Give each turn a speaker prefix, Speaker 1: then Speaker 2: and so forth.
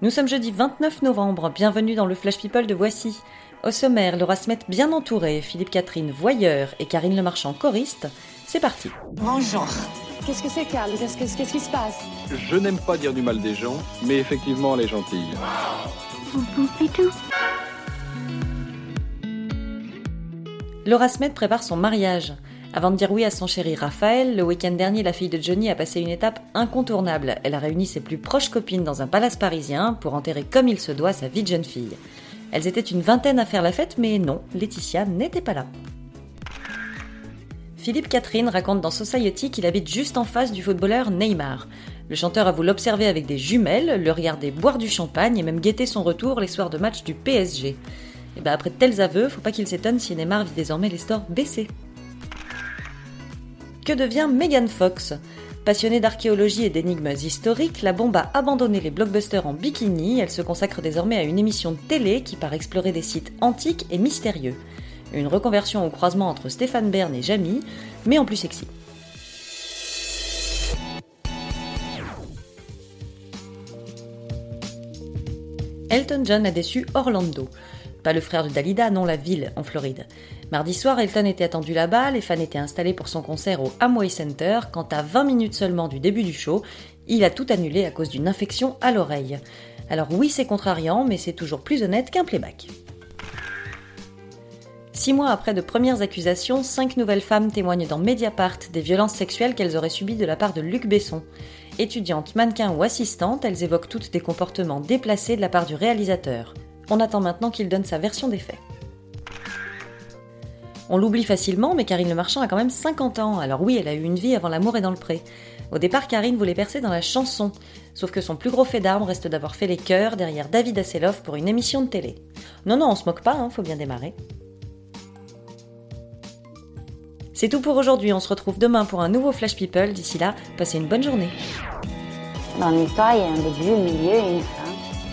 Speaker 1: Nous sommes jeudi 29 novembre, bienvenue dans le Flash People de Voici. Au sommaire, Laura Smet bien entourée, Philippe Catherine voyeur et Karine Lemarchand choriste. C'est parti.
Speaker 2: Bonjour.
Speaker 3: Qu'est-ce que c'est, Qu'est-ce que- qu'est-ce qui se passe?
Speaker 4: Je n'aime pas dire du mal des gens, mais effectivement, elle est gentille.
Speaker 1: Laura Smet prépare son mariage. Avant de dire oui à son chéri Raphaël, le week-end dernier, la fille de Johnny a passé une étape incontournable. Elle a réuni ses plus proches copines dans un palace parisien pour enterrer comme il se doit sa vie de jeune fille. Elles étaient une vingtaine à faire la fête, mais non, Laetitia n'était pas là. Philippe Catherine raconte dans Society qu'il habite juste en face du footballeur Neymar. Le chanteur avoue l'observer avec des jumelles, le regarder boire du champagne et même guetter son retour les soirs de match du PSG. Et ben après de tels aveux, faut pas qu'il s'étonne si Neymar vit désormais les stores baissés. Que devient Megan Fox? Passionnée d'archéologie et d'énigmes historiques, la bombe a abandonné les blockbusters en bikini, elle se consacre désormais à une émission de télé qui part explorer des sites antiques et mystérieux. Une reconversion au croisement entre Stéphane Bern et Jamie, mais en plus sexy. Elton John a déçu Orlando. Pas le frère de Dalida, non la ville, en Floride. Mardi soir, Elton était attendu là-bas, les fans étaient installés pour son concert au Amway Center, quand à 20 minutes seulement du début du show, il a tout annulé à cause d'une infection à l'oreille. Alors oui, c'est contrariant, mais c'est toujours plus honnête qu'un playback. Six mois après de premières accusations, cinq nouvelles femmes témoignent dans Mediapart des violences sexuelles qu'elles auraient subies de la part de Luc Besson. Étudiantes, mannequins ou assistantes, elles évoquent toutes des comportements déplacés de la part du réalisateur. On attend maintenant qu'il donne sa version des faits. On l'oublie facilement, mais Karine Le Marchand a quand même 50 ans. Alors oui, elle a eu une vie avant l'amour et dans le pré. Au départ, Karine voulait percer dans la chanson, sauf que son plus gros fait d'armes reste d'avoir fait les chœurs derrière David Hasselhoff pour une émission de télé. Non, non, on se moque pas, hein, faut bien démarrer. C'est tout pour aujourd'hui, on se retrouve demain pour un nouveau Flash People. D'ici là, passez une bonne journée.
Speaker 2: Dans l'histoire, il y a un début, un milieu.